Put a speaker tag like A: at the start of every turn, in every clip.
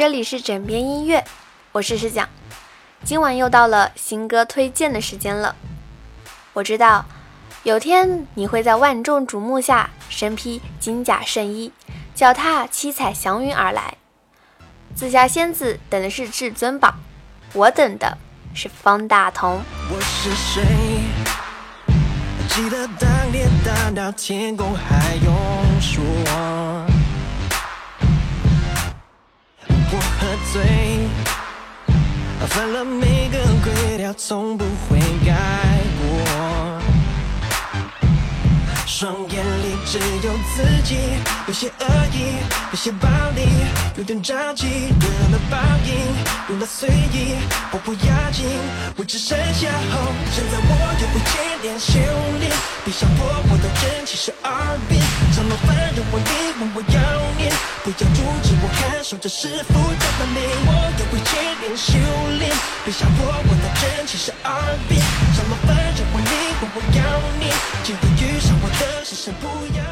A: 这里是枕边音乐，我是诗讲。今晚又到了新歌推荐的时间了。我知道，有天你会在万众瞩目下身披金甲圣衣，脚踏七彩祥云而来。紫霞仙子等的是至尊宝，我等的是方大同。
B: 我是谁？记得当年大闹天宫，还用说醉，犯了每个规条，从不会改过。双眼里只有自己，有些恶意，有些暴力，有点着急，得了报应，用了随意，我不要紧，我只剩下后。现在我又会接连修炼，别想破我的真气是二变，怎么烦人我你问我要，不要阻止我感受这师傅的本领。我又会接连修炼，别想破我的真气是二变，怎么烦人我你问我要念，机会遇上我的是谁？不要。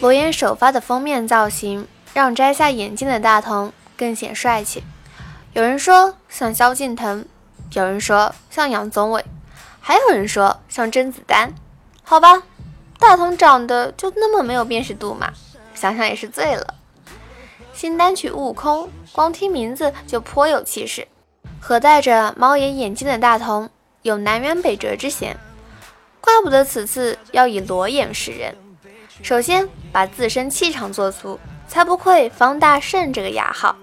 A: 罗岩首发的封面造型，让摘下眼镜的大同更显帅气。有人说像萧敬腾，有人说像杨宗纬，还有人说像甄子丹。好吧，大同长得就那么没有辨识度嘛？想想也是醉了。新单曲《悟空》，光听名字就颇有气势。和戴着猫眼眼镜的大同，有南辕北辙之嫌。怪不得此次要以裸眼示人。首先把自身气场做足，才不愧方大圣这个雅号。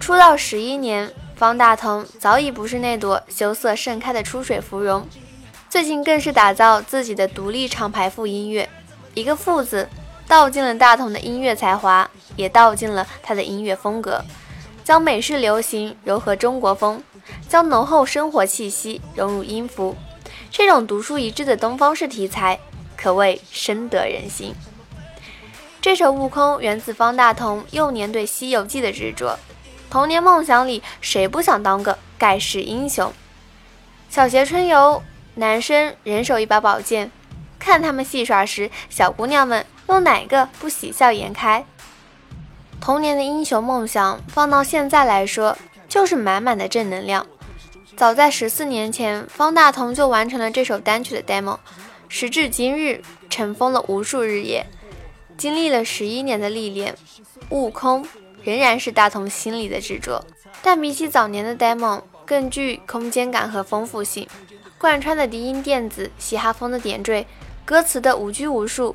A: 出道十一年，方大同早已不是那朵羞涩盛开的出水芙蓉，最近更是打造自己的独立厂牌副音乐。一个“副”字，道尽了大同的音乐才华，也道尽了他的音乐风格，将美式流行糅合中国风，将浓厚生活气息融入音符。这种独树一帜的东方式题材，可谓深得人心。这首《悟空》源自方大同幼年对《西游记》的执着。童年梦想里，谁不想当个盖世英雄？小学春游，男生人手一把宝剑，看他们戏耍时，小姑娘们又哪个不喜笑颜开？童年的英雄梦想，放到现在来说，就是满满的正能量。早在十四年前，方大同就完成了这首单曲的 demo，时至今日，尘封了无数日夜。经历了十一年的历练，悟空仍然是大同心里的执着。但比起早年的 demo，更具空间感和丰富性，贯穿的低音电子、嘻哈风的点缀，歌词的无拘无束、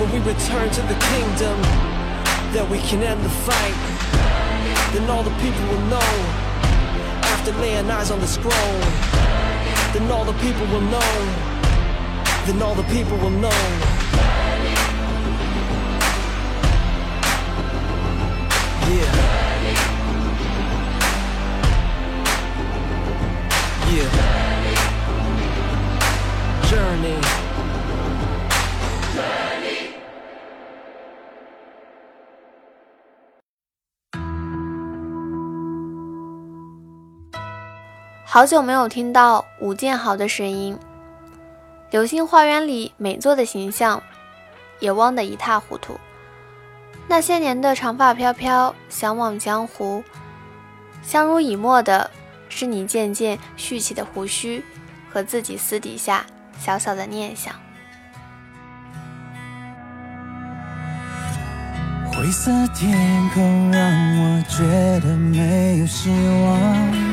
B: when we return to the kingdom, that we can end the fight. Then all the people will know, after laying eyes on the scroll. Then all the people will know, then all the people will know.
A: 好久没有听到吴建豪的声音，《流星花园》里美作的形象也忘得一塌糊涂。那些年的长发飘飘，相望江湖，相濡以沫的是你渐渐蓄起的胡须和自己私底下小小的念想。
B: 灰色天空让我觉得没有希望。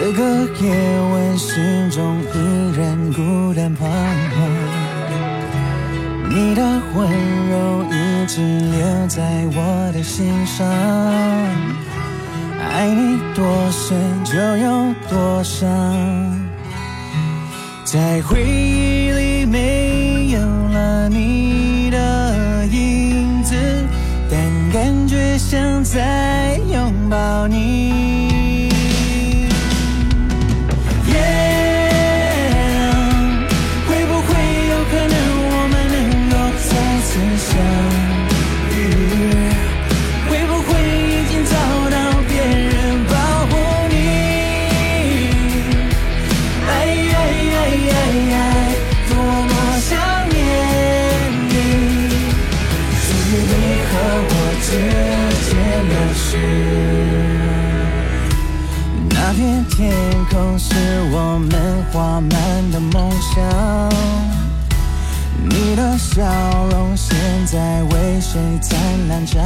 B: 这个夜晚，心中依然孤单彷徨。你的温柔一直留在我的心上，爱你多深就有多伤，在回忆里。
C: 没有了你的影子，但感觉像在拥抱你。的事。那片天空是我们画满的梦想，你的笑容现在为谁灿烂绽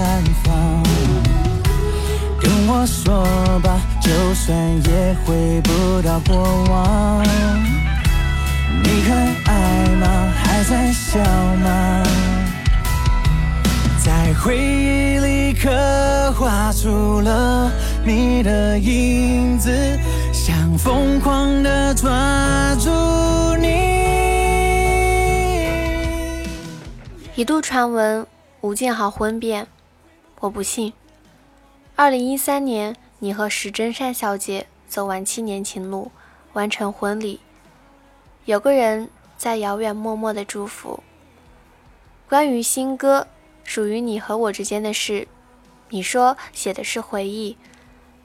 C: 放？跟我说吧，就算也回不到过往。你还爱吗？还在笑吗？回忆里刻画出了你的影子，想疯狂的抓住你。
A: 一度传闻吴建豪婚变，我不信。二零一三年，你和石真善小姐走完七年情路，完成婚礼，有个人在遥远默默的祝福。关于新歌，属于你和我之间的事，你说写的是回忆，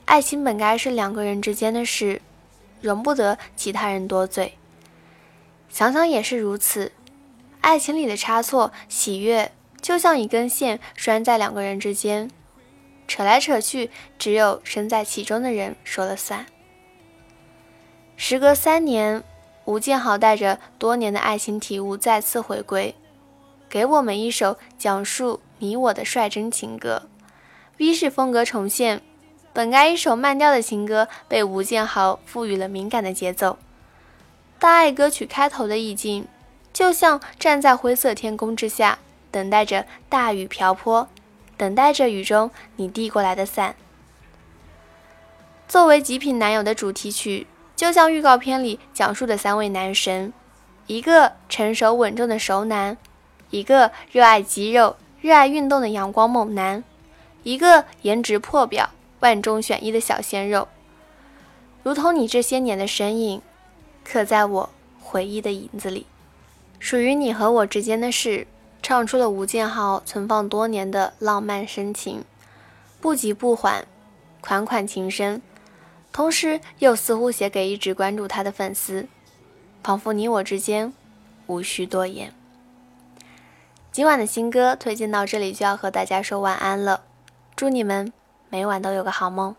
A: 爱情本该是两个人之间的事，容不得其他人多嘴。想想也是如此，爱情里的差错、喜悦，就像一根线拴在两个人之间，扯来扯去，只有身在其中的人说了算。时隔三年，吴建豪带着多年的爱情体悟再次回归，给我们一首讲述你我的率真情歌。V 式风格重现，本该一首慢调的情歌，被吴建豪赋予了敏感的节奏。大爱歌曲开头的意境，就像站在灰色天空之下，等待着大雨瓢泼，等待着雨中你递过来的伞。作为《极品男友》的主题曲，就像预告片里讲述的三位男神：一个成熟稳重的熟男，一个热爱肌肉、热爱运动的阳光猛男，一个颜值破表、万中选一的小鲜肉。如同你这些年的身影。刻在我回忆的影子里，属于你和我之间的事，唱出了吴建豪存放多年的浪漫深情，不急不缓，款款情深，同时又似乎写给一直关注他的粉丝，仿佛你我之间无需多言。今晚的新歌推荐到这里就要和大家说晚安了，祝你们每晚都有个好梦。